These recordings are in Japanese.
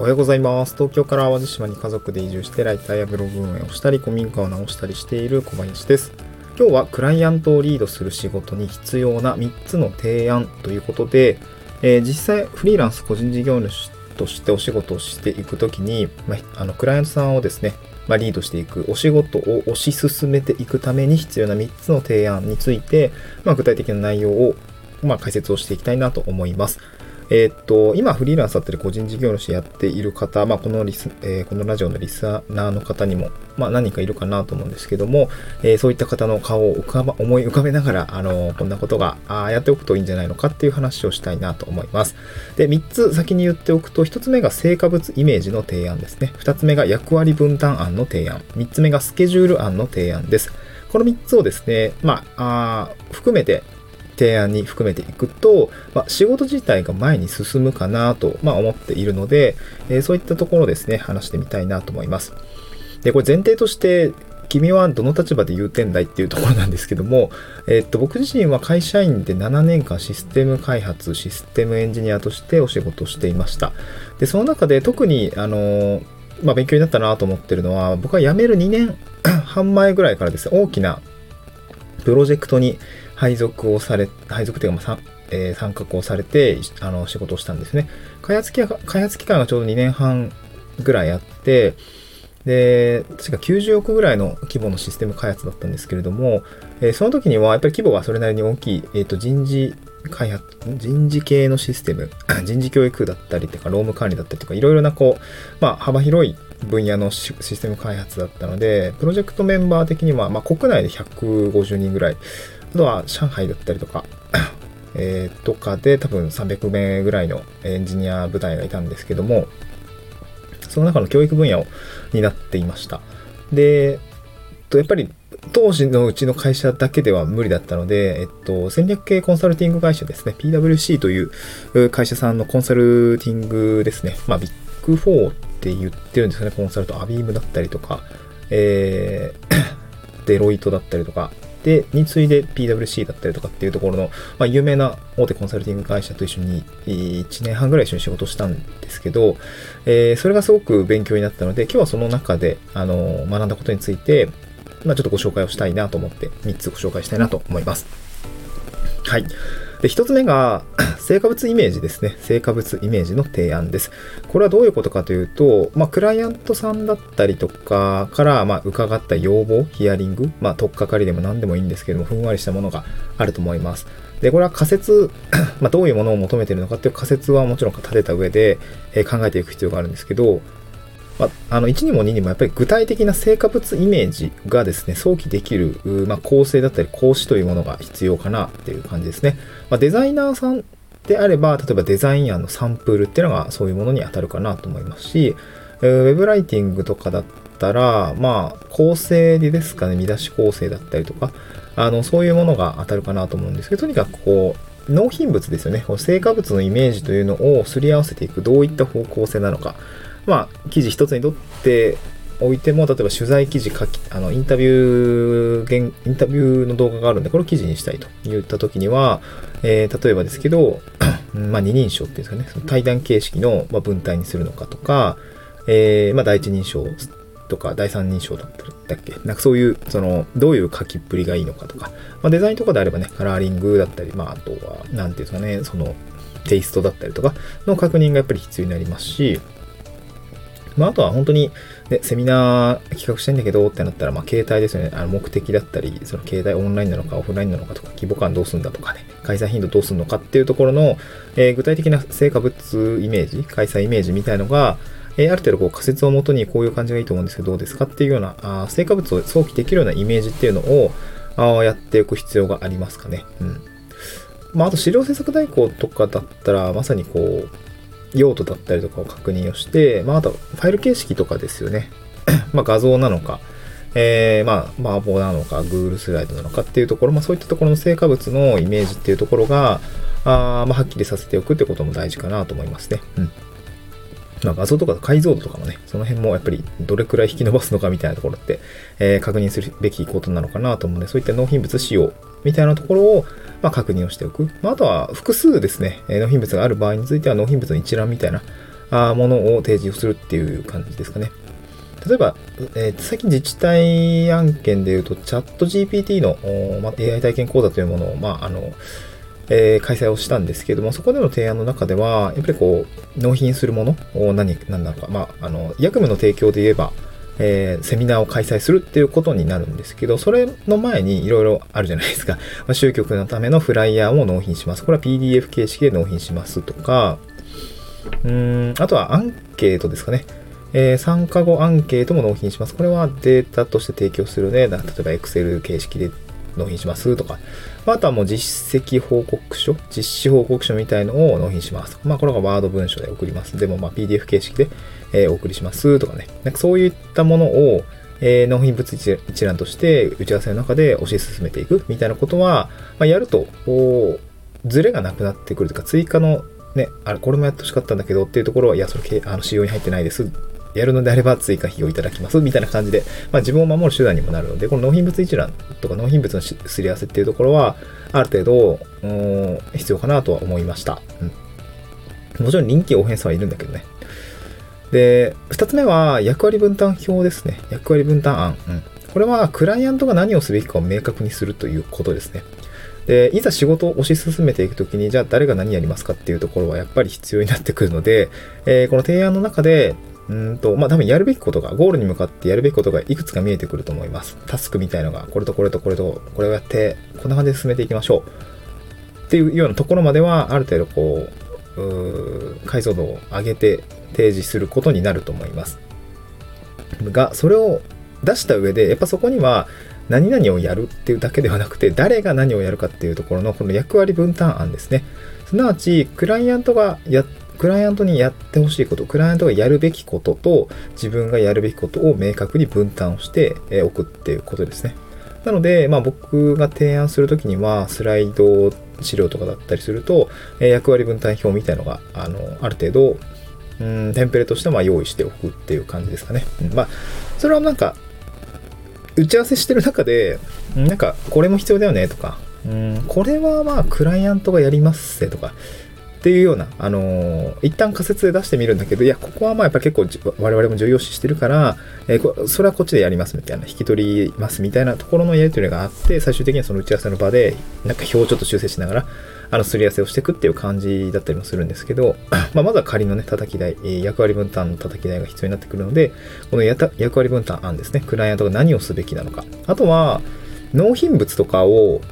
おはようございます。東京から淡路島に家族で移住してライターやブログ運営をしたり、古民家を直したりしている小林です。今日はクライアントをリードする仕事に必要な3つの提案ということで、えー実際フリーランス個人事業主としてお仕事をしていくときに、まあ、あのクライアントさんをですね、まあ、リードしていくお仕事を推し進めていくために必要な3つの提案について、まあ、具体的な内容を、まあ、解説をしていきたいなと思います。えーっと、今フリーランスだったり個人事業主やっている方、まあ、このリス、えーこのラジオのリスナーの方にも、まあ、何人かいるかなと思うんですけども、えーそういった方の顔を浮かば思い浮かべながら、あのこんなことがあやっておくといいんじゃないのかっていう話をしたいなと思います。で、3つ先に言っておくと、1つ目が成果物イメージの提案ですね。2つ目が役割分担案の提案。3つ目がスケジュール案の提案です。この3つをですね、まあ、あ含めて提案に含めていくと、まあ、仕事自体が前に進むかなと、まあ、思っているので、えーそういったところですね、話してみたいなと思います。で、これ前提として、君はどの立場で言うてんだいっていうところなんですけども、えーっと、僕自身は会社員で7年間システム開発、システムエンジニアとしてお仕事していました。で、その中で特に、あのーまあ、勉強になったなと思ってるのは、僕は辞める2年半前ぐらいからですね、大きなプロジェクトに配属をされ、配属というか、ま、えー参画をされて、あの、仕事をしたんですね。開発期間、開発期間がちょうど2年半ぐらいあって、で、確か90億ぐらいの規模のシステム開発だったんですけれども、えーその時にはやっぱり規模がそれなりに大きい、えっ、と、人事開発、人事系のシステム、人事教育だったりとか、労務管理だったりとか、いろいろなこう、まあ、幅広い分野のシステム開発だったので、プロジェクトメンバー的には、まあ、国内で150人ぐらい、あとは上海だったりとか、えーとかで多分300名ぐらいのエンジニア部隊がいたんですけども、その中の教育分野を担っていました。で、えっとやっぱり当時のうちの会社だけでは無理だったので、えっと、戦略系コンサルティング会社ですね、PWC という会社さんのコンサルティングですね、まあ、ビッグ4って言ってるんですかね、コンサルとアビームだったりとか、えー デロイトだったりとか、で、に次いで PWC だったりとかっていうところの、まあ、有名な大手コンサルティング会社と一緒に1年半ぐらい一緒に仕事したんですけど、えーそれがすごく勉強になったので、今日はその中で、あの、学んだことについて、まあ、ちょっとご紹介をしたいなと思って、3つご紹介したいなと思います。はい。で、1つ目が、成果物イメージですね。成果物イメージの提案です。これはどういうことかというと、まあ、クライアントさんだったりとかから、まあ、伺った要望、ヒアリング、まあ、取っかかりでも何でもいいんですけども、ふんわりしたものがあると思います。で、これは仮説、まあ、どういうものを求めているのかっていう仮説はもちろん立てた上で、え考えていく必要があるんですけど、まあ、あの1にも2にもやっぱり具体的な成果物イメージがですね、想起できる、まあ、構成だったり講師というものが必要かなっていう感じですね。まあ、デザイナーさんであれば、例えばデザイン案のサンプルっていうのがそういうものに当たるかなと思いますし、ウェブライティングとかだったら、まあ、構成ですかね、見出し構成だったりとか、あの、そういうものが当たるかなと思うんですけど、とにかくこう、納品物ですよね。成果物のイメージというのをすり合わせていく、どういった方向性なのか。まあ、記事一つにとっておいても、例えば取材記事書き、あの、インタビュー、インタビューの動画があるんで、これを記事にしたいと言った時には、えー例えばですけど、まあ、二人称っていうんですかね、その対談形式のま文体にするのかとか、えーまあ、第一人称とか第三人称だっただっけ？なんかそういう、その、どういう書きっぷりがいいのかとか、まあ、デザインとかであればね、カラーリングだったり、まあ、あとは、なんていうんですかね、その、テイストだったりとかの確認がやっぱり必要になりますし、まあ、あとは本当に、ね、セミナー企画したいんだけどってなったら、まあ、携帯ですよね。あの目的だったり、その携帯オンラインなのかオフラインなのかとか、規模感どうすんだとかね、開催頻度どうするのかっていうところの、えー具体的な成果物イメージ、開催イメージみたいのが、えーある程度こう仮説をもとにこういう感じがいいと思うんですけど、どうですかっていうような、あ成果物を想起できるようなイメージっていうのを、あやっていく必要がありますかね。うん。まあ、あと資料制作代行とかだったら、まさにこう、用途だったりとかを確認をして、まあ、あと、ファイル形式とかですよね。まあ、画像なのか、えー、まあ、マーボーなのか、Google スライドなのかっていうところ、まあ、そういったところの成果物のイメージっていうところが、あまあ、はっきりさせておくってことも大事かなと思いますね。うん。まあ、画像とか解像度とかもね、その辺もやっぱりどれくらい引き伸ばすのかみたいなところって、えー確認するべきことなのかなと思うので、そういった納品物仕様みたいなところを、まあ、確認をしておく。まあ、あとは複数ですね、え納品物がある場合については納品物の一覧みたいな、あものを提示をするっていう感じですかね。例えば、えー、最近自治体案件でいうと、チャット GPT の、ま AI 体験講座というものを、まあ、あの、えー、開催をしたんですけども、そこでの提案の中では、やっぱりこう、納品するものを何、何なのか、まあ、あの、役務の提供で言えば、えー、セミナーを開催するっていうことになるんですけど、それの前にいろいろあるじゃないですか。まあ、集客のためのフライヤーを納品します。これは PDF 形式で納品しますとか、うん、あとはアンケートですかね。えー、参加後アンケートも納品します。これはデータとして提供するね。例えば Excel 形式で納品しますとか、あとはもう実績報告書、実施報告書みたいのを納品します。まあ、これがワード文書で送ります。でも、まあ、PDF 形式で、え、お送りしますとかね。なんかそういったものを、え、納品物一覧として打ち合わせの中で推し進めていくみたいなことは、ま、やると、ズレがなくなってくるというか、追加のね、あれ、これもやってほしかったんだけどっていうところは、いや、それ、あの、仕様に入ってないです。やるのであれば追加費をいただきますみたいな感じで、まあ、自分を守る手段にもなるので、この納品物一覧とか納品物のすり合わせっていうところは、ある程度、必要かなとは思いました。うん、もちろん臨機応変さはいるんだけどね。で、二つ目は役割分担表ですね。役割分担案。うん、これはクライアントが何をすべきかを明確にするということですね。で、いざ仕事を推し進めていくときに、じゃあ誰が何やりますかっていうところはやっぱり必要になってくるので、えー、この提案の中で、うんと、まあ、多分やるべきことが、ゴールに向かってやるべきことがいくつか見えてくると思います。タスクみたいのが、これとこれとこれと、これをやって、こんな感じで進めていきましょう。っていうようなところまでは、ある程度こう、う解像度を上げて提示することになると思います。が、それを出した上で、やっぱそこには、何々をやるっていうだけではなくて、誰が何をやるかっていうところのこの役割分担案ですね。すなわち、クライアントがやクライアントにやってほしいこと、クライアントがやるべきことと自分がやるべきことを明確に分担をしておくっていうことですね。なので、まあ、僕が提案するときには、スライド資料とかだったりすると、え役割分担表みたいのが、あの、ある程度、うん、テンプレとしては用意しておくっていう感じですかね。うん、まあ、それはなんか、打ち合わせしてる中で、なんか、これも必要だよねとか、うん、これはまあ、クライアントがやりますとか、っていうような、あのー、一旦仮説で出してみるんだけど、いや、ここはまあやっぱ結構我々も重要視してるから、えー、それはこっちでやりますみたいな、引き取りますみたいなところのやり取りがあって、最終的にはその打ち合わせの場で、なんか表をちょっと修正しながら、あの、すり合わせをしていくっていう感じだったりもするんですけど、まあ、まずは仮のね、叩き台、役割分担の叩き台が必要になってくるので、この役割分担案ですね、クライアントが何をすべきなのか。あとは、納品物とかを、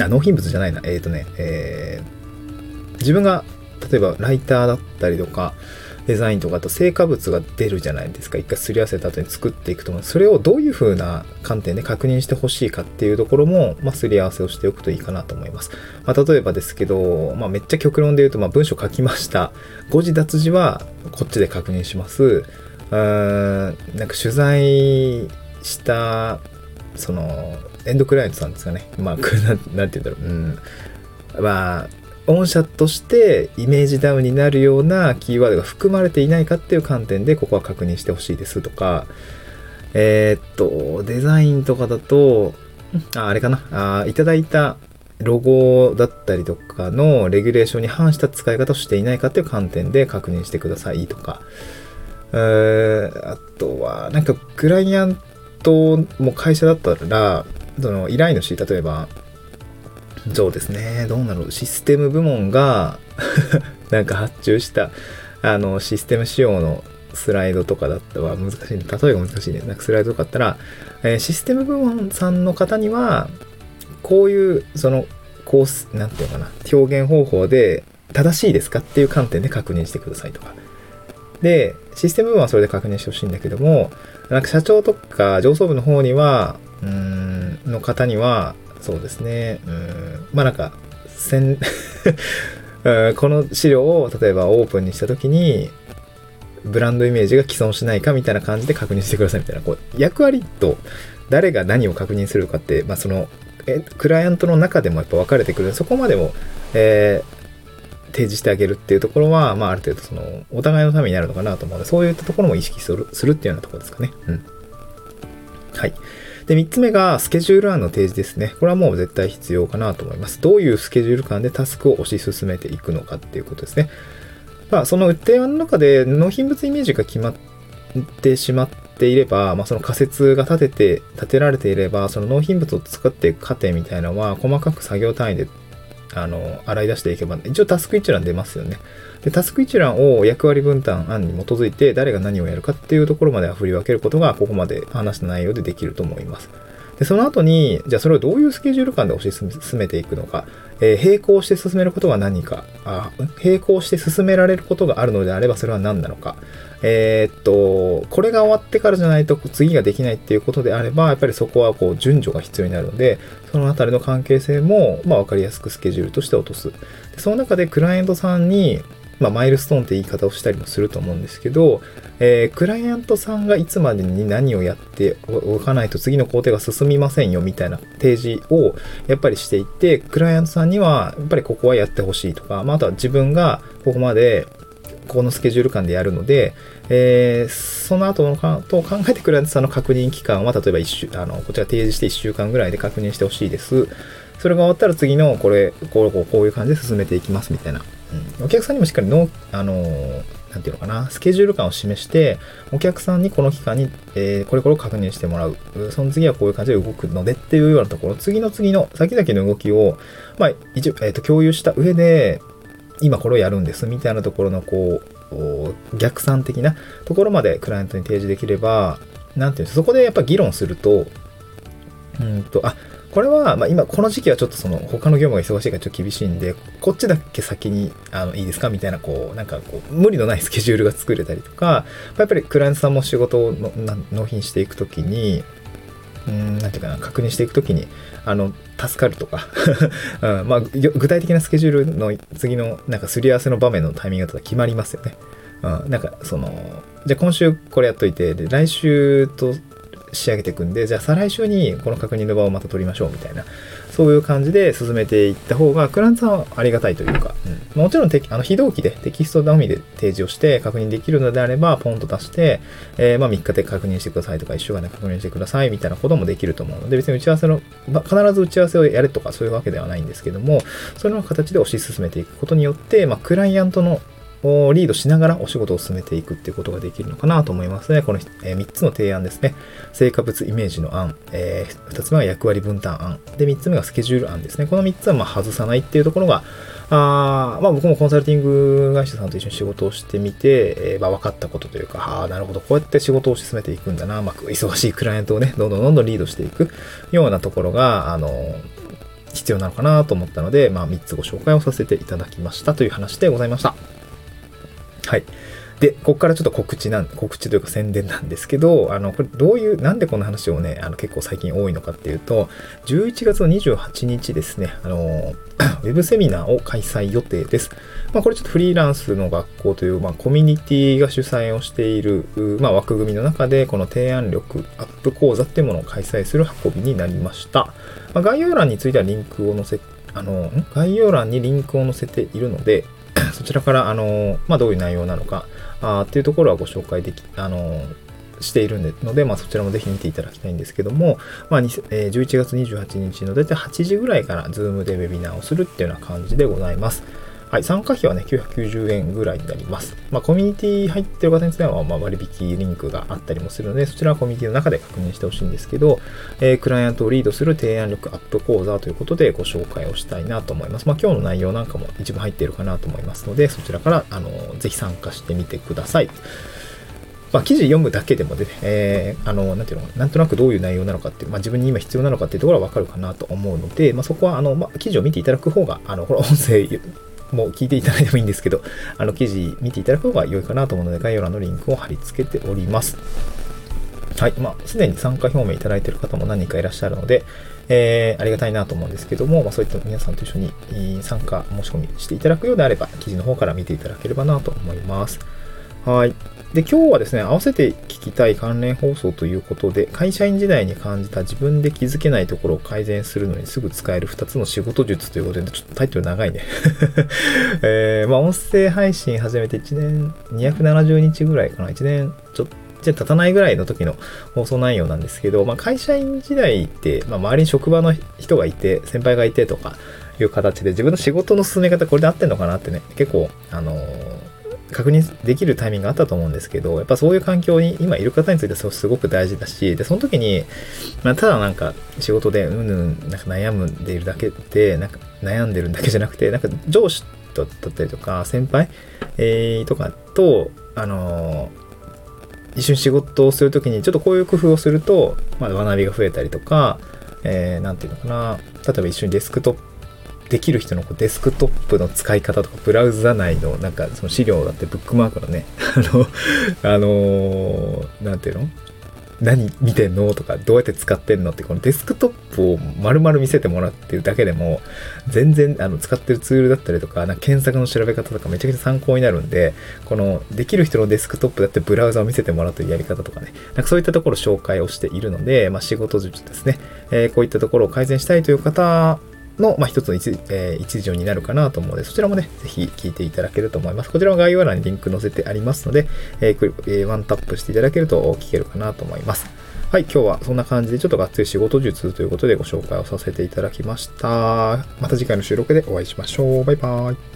あ、納品物じゃないな、えっ、ー、とね、えー自分が例えばライターだったりとかデザインとかと成果物が出るじゃないですか。一回すり合わせた後に作っていくと思うそれをどういう風な観点で確認してほしいかっていうところも、まあ、すり合わせをしておくといいかなと思います、まあ、例えばですけど、まあ、めっちゃ極論で言うと、まあ、文章書きました。誤字脱字はこっちで確認します。うーんなんか取材したそのエンドクライアントさんですかね。まあなんて言うんだろう。うん。まあ御社としてイメージダウンになるようなキーワードが含まれていないかっていう観点でここは確認してほしいですとか、えー、っと、デザインとかだと、ああれかな。あ、いただいたロゴだったりとかのレギュレーションに反した使い方をしていないかっていう観点で確認してくださいとか、あとは、なんかクライアントも会社だったら、その依頼主、例えば、そうですね。どうなるシステム部門が なんか発注した、あの、システム仕様のスライドとかだったら難しい、例えが難しいね。なんかスライドとかだったら、えー、システム部門さんの方には、こういう、その、コース、なんていうのかな、表現方法で正しいですかっていう観点で確認してくださいとか。で、システム部門はそれで確認してほしいんだけども、なんか社長とか上層部の方には、うーん、の方には、そうですね。うん。まあなんか、せん この資料を例えばオープンにした時に、ブランドイメージが既存しないかみたいな感じで確認してくださいみたいな、こう、役割と誰が何を確認するかって、まあその、え、クライアントの中でもやっぱ分かれてくるそこまでも、えー、提示してあげるっていうところは、まあある程度その、お互いのためになるのかなと思うので、そういったところも意識するするっていうようなところですかね。うん。はい。で、3つ目がスケジュール案の提示ですね。これはもう絶対必要かなと思います。どういうスケジュール感でタスクを推し進めていくのかっていうことですね。まあ、その提案の中で納品物イメージが決まってしまっていれば、まあ、その仮説が立てて、立てられていれば、その納品物を作っていく過程みたいなのは、細かく作業単位で、あの、洗い出していけば、一応タスク一覧出ますよね。で、タスク一覧を役割分担案に基づいて、誰が何をやるかっていうところまでは振り分けることが、ここまで話した内容でできると思います。で、その後に、じゃあそれをどういうスケジュール感で推し進めていくのか、えー、並行して進めることが何か。あ、並行して進められることがあるのであればそれは何なのか、えー、っと、これが終わってからじゃないと次ができないっていうことであれば、やっぱりそこはこう順序が必要になるので、そのあたりの関係性も、まあ、分かりやすくスケジュールとして落とす。でその中でクライアントさんに、まあ、マイルストーンって言い方をしたりもすると思うんですけど、えー、クライアントさんがいつまでに何をやっておかないと次の工程が進みませんよみたいな提示をやっぱりしていって、クライアントさんにはやっぱりここはやってほしいとか、まあ、あとは自分がここまでこのスケジュール感でやるので、えー、その後のと考えてクライアントさんの確認期間は例えば1週あのこちら提示して1週間ぐらいで確認してほしいです。それが終わったら次のこれこうこうこういう感じで進めていきますみたいなうん、お客さんにもしっかりの、あのー、なんていうのかな、スケジュール感を示して、お客さんにこの期間に、えー、これこれを確認してもらう。その次はこういう感じで動くのでっていうようなところ、次の次の先々の動きを、まあ、一応、えっ、ー、と、共有した上で、今これをやるんですみたいなところの、こう、逆算的なところまでクライアントに提示できれば、なんていうんですかそこでやっぱ議論すると、うんと、あ、これは、まあ、今この時期はちょっとその他の業務が忙しいからちょっと厳しいんで、こっちだけ先にあのいいですか？みたいな、こう、なんかこう、無理のない スケジュールが作れたりとか、やっぱりクライアントさんも仕事を納品していくときに、うん、なんていうかな、確認していくときに、あの、助かるとか うん、まあ、具体的なスケジュールの次の、なんかすり合わせの場面のタイミングだと決まりますよね。うん、なんか、その、じゃあ今週これやっといて、で、来週と仕上げていくんで、じゃあ再来週にこの確認の場をまた取りましょうみたいな、そういう感じで進めていった方が、クランさんはありがたいというか、うん、もちろんあの非同期でテキストのみで提示をして確認できるのであれば、ポンと出して、えー、まあ3日で確認してくださいとか、1週間で確認してくださいみたいなこともできると思うので、別に打ち合わせの、まあ、必ず打ち合わせをやれとかそういうわけではないんですけども、その形で推し進めていくことによって、まあ、クライアントのをリードしながらお仕事を進めていくっていうことができるのかなと思いますね。この、え3つの提案ですね。成果物イメージの案、えー、2つ目は役割分担案、で、3つ目がスケジュール案ですね。この3つはま外さないっていうところが、あまあ、僕もコンサルティング会社さんと一緒に仕事をしてみて、えー、まあ、分かったことというか、ああ、なるほど、こうやって仕事を進めていくんだな、まあ、忙しいクライアントをね、どんどんどんどんリードしていくようなところが、あの、必要なのかなと思ったので、まあ、3つご紹介をさせていただきましたという話でございました。はい。で、ここからちょっと告知なん、告知というか宣伝なんですけど、あの、これどういう、なんでこの話をね、あの結構最近多いのかっていうと、11月の28日ですね、あの、ウェブセミナーを開催予定です。まあ、これちょっとフリーランスの学校という、まあ、コミュニティが主催をしている、まあ、枠組みの中で、この提案力アップ講座っていうものを開催する運びになりました。まあ、概要欄についてはリンクを載せ、あの、概要欄にリンクを載せているので、そちらから、あの、まあ、どういう内容なのか、あっていうところはご紹介でき、あの、しているので、まあ、そちらもぜひ見ていただきたいんですけども、まあ、11月28日の大体8時ぐらいからズームでウェビナーをするっていうような感じでございます。はい、参加費はね、990円ぐらいになります。まあ、コミュニティ入ってる方については、まあ、割引リンクがあったりもするので、そちらはコミュニティの中で確認してほしいんですけど、えー、クライアントをリードする提案力アップ講座ということでご紹介をしたいなと思います。まあ、今日の内容なんかも一部入っているかなと思いますので、そちらから、あの、ぜひ参加してみてください。まあ、記事読むだけでもで、えー、あの、なんていうのなんとなくどういう内容なのかっていう、まあ、自分に今必要なのかっていうところはわかるかなと思うので、まあ、そこは、あの、まあ、記事を見ていただく方が、あの、この音声もう聞いていただいてもいいんですけど、あの記事見ていただく方が良いかなと思うので、概要欄のリンクを貼り付けております。はい。まあ、すでに参加表明いただいている方も何人かいらっしゃるので、えー、ありがたいなと思うんですけども、まあ、そういった皆さんと一緒に参加申し込みしていただくようであれば、記事の方から見ていただければなと思います。はい。で、今日はですね、合わせて聞きたい関連放送ということで、会社員時代に感じた自分で気づけないところを改善するのにすぐ使える2つの仕事術ということで、ちょっとタイトル長いね。えー、まあ、音声配信始めて1年270日ぐらいかな、1年ちょっと経たないぐらいの時の放送内容なんですけど、まあ、会社員時代って、まあ、周りに職場の人がいて、先輩がいてとかいう形で自分の仕事の進め方これで合ってんのかなってね、結構、あのー確認できるタイミングがあったと思うんですけど、やっぱそういう環境に今いる方についてはすごく大事だし、で、その時に、まあ、ただなんか仕事でうんうんなんか悩んでいるだけで、なんか悩んでるだけじゃなくて、なんか上司だったりとか、先輩、えー、とかと、あのー一緒に仕事をするときにちょっとこういう工夫をすると、まあ、学びが増えたりとか、えー、なんていうのかな、例えば一緒にデスクトップできる人のこうデスクトップの使い方とか、ブラウザ内のなんかその資料だってブックマークのね、あの、あのー、ていうの？何見てんの？とか、どうやって使ってんの？って、このデスクトップを丸々見せてもらってるだけでも、全然、あの、使ってるツールだったりとか、な検索の調べ方とかめちゃくちゃ参考になるんで、この、できる人のデスクトップだってブラウザを見せてもらうというやり方とかね、なんかそういったところ紹介をしているので、まあ、仕事術ですね、えー、こういったところを改善したいという方の、まあ、一つの一,、えー、一助になるかなと思うので、そちらもね、ぜひ聞いていただけると思います。こちらは概要欄にリンク載せてありますので、えーえー、ワンタップしていただけると聞けるかなと思います。はい、今日はそんな感じでちょっとがっつり仕事術ということでご紹介をさせていただきました。また次回の収録でお会いしましょう。バイバーイ。